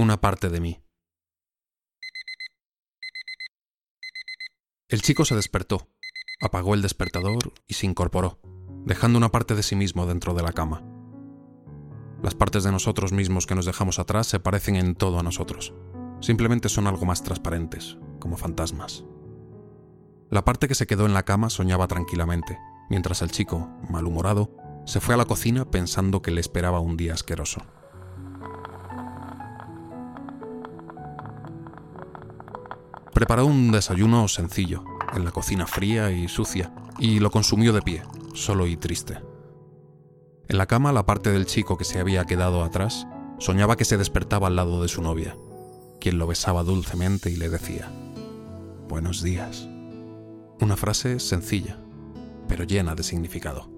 Una parte de mí. El chico se despertó, apagó el despertador y se incorporó, dejando una parte de sí mismo dentro de la cama. Las partes de nosotros mismos que nos dejamos atrás se parecen en todo a nosotros. Simplemente son algo más transparentes, como fantasmas. La parte que se quedó en la cama soñaba tranquilamente, mientras el chico, malhumorado, se fue a la cocina pensando que le esperaba un día asqueroso. Preparó un desayuno sencillo, en la cocina fría y sucia, y lo consumió de pie, solo y triste. En la cama, la parte del chico que se había quedado atrás soñaba que se despertaba al lado de su novia, quien lo besaba dulcemente y le decía, Buenos días. Una frase sencilla, pero llena de significado.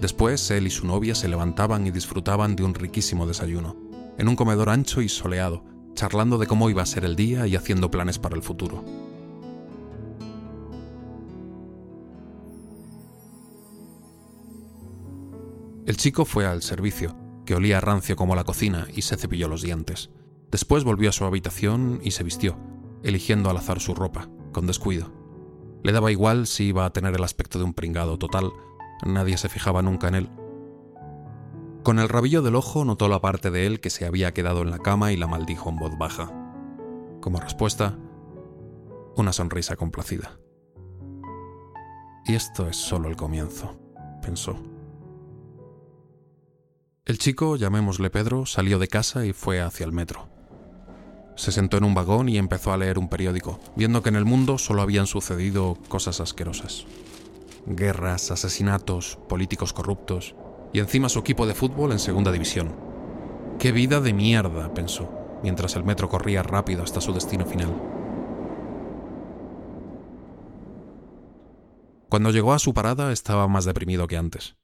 Después él y su novia se levantaban y disfrutaban de un riquísimo desayuno, en un comedor ancho y soleado, charlando de cómo iba a ser el día y haciendo planes para el futuro. El chico fue al servicio, que olía rancio como la cocina, y se cepilló los dientes. Después volvió a su habitación y se vistió, eligiendo al azar su ropa, con descuido. Le daba igual si iba a tener el aspecto de un pringado total, nadie se fijaba nunca en él. Con el rabillo del ojo notó la parte de él que se había quedado en la cama y la maldijo en voz baja. Como respuesta, una sonrisa complacida. Y esto es solo el comienzo, pensó. El chico, llamémosle Pedro, salió de casa y fue hacia el metro. Se sentó en un vagón y empezó a leer un periódico, viendo que en el mundo solo habían sucedido cosas asquerosas. Guerras, asesinatos, políticos corruptos y encima su equipo de fútbol en segunda división. ¡Qué vida de mierda! pensó, mientras el metro corría rápido hasta su destino final. Cuando llegó a su parada estaba más deprimido que antes.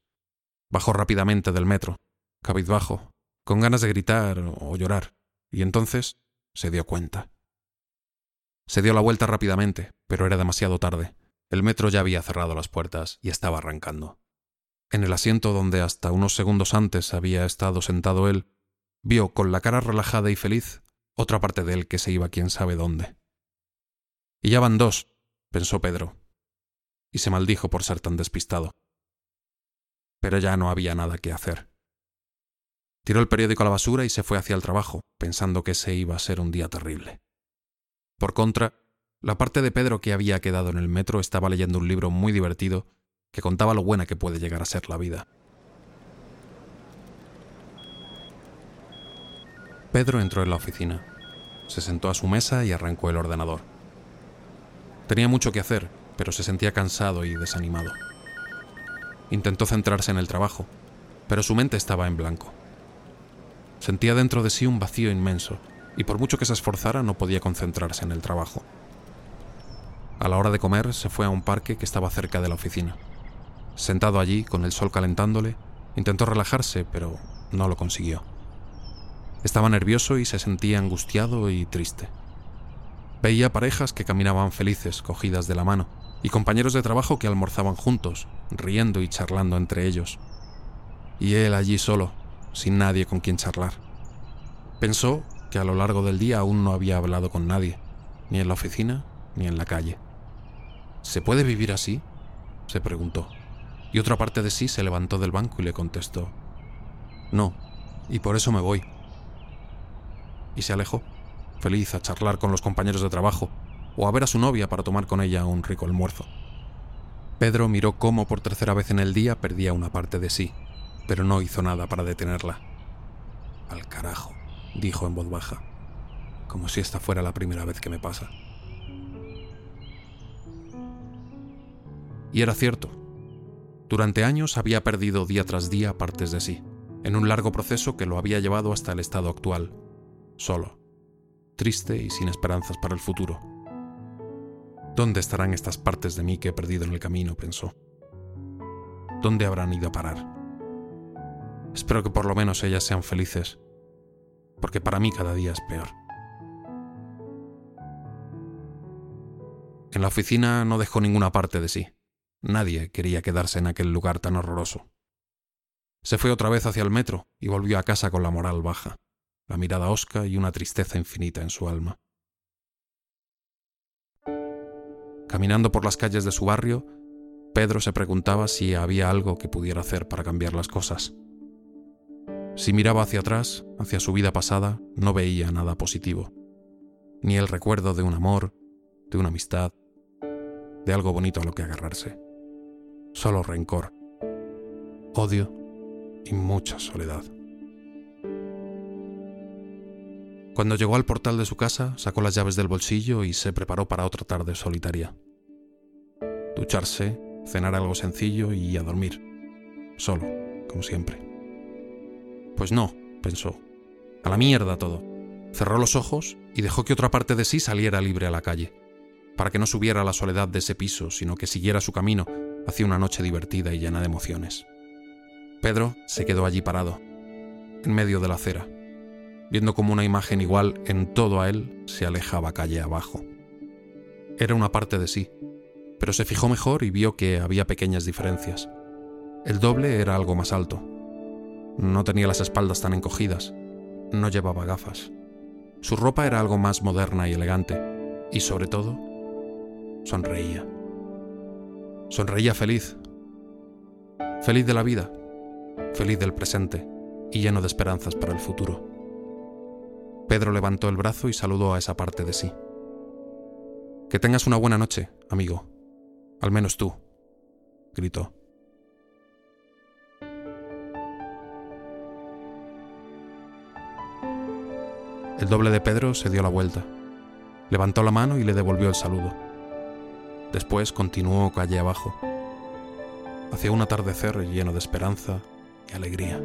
Bajó rápidamente del metro, cabizbajo, con ganas de gritar o llorar, y entonces se dio cuenta. Se dio la vuelta rápidamente, pero era demasiado tarde. El metro ya había cerrado las puertas y estaba arrancando. En el asiento donde hasta unos segundos antes había estado sentado él, vio con la cara relajada y feliz otra parte de él que se iba quién sabe dónde. Y ya van dos, pensó Pedro, y se maldijo por ser tan despistado. Pero ya no había nada que hacer. Tiró el periódico a la basura y se fue hacia el trabajo, pensando que ese iba a ser un día terrible. Por contra, la parte de Pedro que había quedado en el metro estaba leyendo un libro muy divertido que contaba lo buena que puede llegar a ser la vida. Pedro entró en la oficina, se sentó a su mesa y arrancó el ordenador. Tenía mucho que hacer, pero se sentía cansado y desanimado. Intentó centrarse en el trabajo, pero su mente estaba en blanco. Sentía dentro de sí un vacío inmenso, y por mucho que se esforzara no podía concentrarse en el trabajo. A la hora de comer se fue a un parque que estaba cerca de la oficina. Sentado allí, con el sol calentándole, intentó relajarse, pero no lo consiguió. Estaba nervioso y se sentía angustiado y triste. Veía parejas que caminaban felices, cogidas de la mano, y compañeros de trabajo que almorzaban juntos, riendo y charlando entre ellos. Y él allí solo, sin nadie con quien charlar. Pensó que a lo largo del día aún no había hablado con nadie, ni en la oficina ni en la calle. ¿Se puede vivir así? se preguntó, y otra parte de sí se levantó del banco y le contestó, No, y por eso me voy. Y se alejó, feliz a charlar con los compañeros de trabajo, o a ver a su novia para tomar con ella un rico almuerzo. Pedro miró cómo por tercera vez en el día perdía una parte de sí, pero no hizo nada para detenerla. Al carajo, dijo en voz baja, como si esta fuera la primera vez que me pasa. Y era cierto. Durante años había perdido día tras día partes de sí, en un largo proceso que lo había llevado hasta el estado actual, solo, triste y sin esperanzas para el futuro. ¿Dónde estarán estas partes de mí que he perdido en el camino? pensó. ¿Dónde habrán ido a parar? Espero que por lo menos ellas sean felices, porque para mí cada día es peor. En la oficina no dejó ninguna parte de sí. Nadie quería quedarse en aquel lugar tan horroroso. Se fue otra vez hacia el metro y volvió a casa con la moral baja, la mirada hosca y una tristeza infinita en su alma. Caminando por las calles de su barrio, Pedro se preguntaba si había algo que pudiera hacer para cambiar las cosas. Si miraba hacia atrás, hacia su vida pasada, no veía nada positivo, ni el recuerdo de un amor, de una amistad, de algo bonito a lo que agarrarse. Solo rencor, odio y mucha soledad. Cuando llegó al portal de su casa, sacó las llaves del bolsillo y se preparó para otra tarde solitaria. Ducharse, cenar algo sencillo y a dormir. Solo, como siempre. Pues no, pensó. A la mierda todo. Cerró los ojos y dejó que otra parte de sí saliera libre a la calle, para que no subiera a la soledad de ese piso, sino que siguiera su camino hacia una noche divertida y llena de emociones. Pedro se quedó allí parado, en medio de la acera, viendo como una imagen igual en todo a él se alejaba calle abajo. Era una parte de sí, pero se fijó mejor y vio que había pequeñas diferencias. El doble era algo más alto, no tenía las espaldas tan encogidas. No llevaba gafas. Su ropa era algo más moderna y elegante. Y sobre todo, sonreía. Sonreía feliz. Feliz de la vida. Feliz del presente. Y lleno de esperanzas para el futuro. Pedro levantó el brazo y saludó a esa parte de sí. Que tengas una buena noche, amigo. Al menos tú, gritó. El doble de Pedro se dio la vuelta, levantó la mano y le devolvió el saludo. Después continuó calle abajo, hacia un atardecer lleno de esperanza y alegría.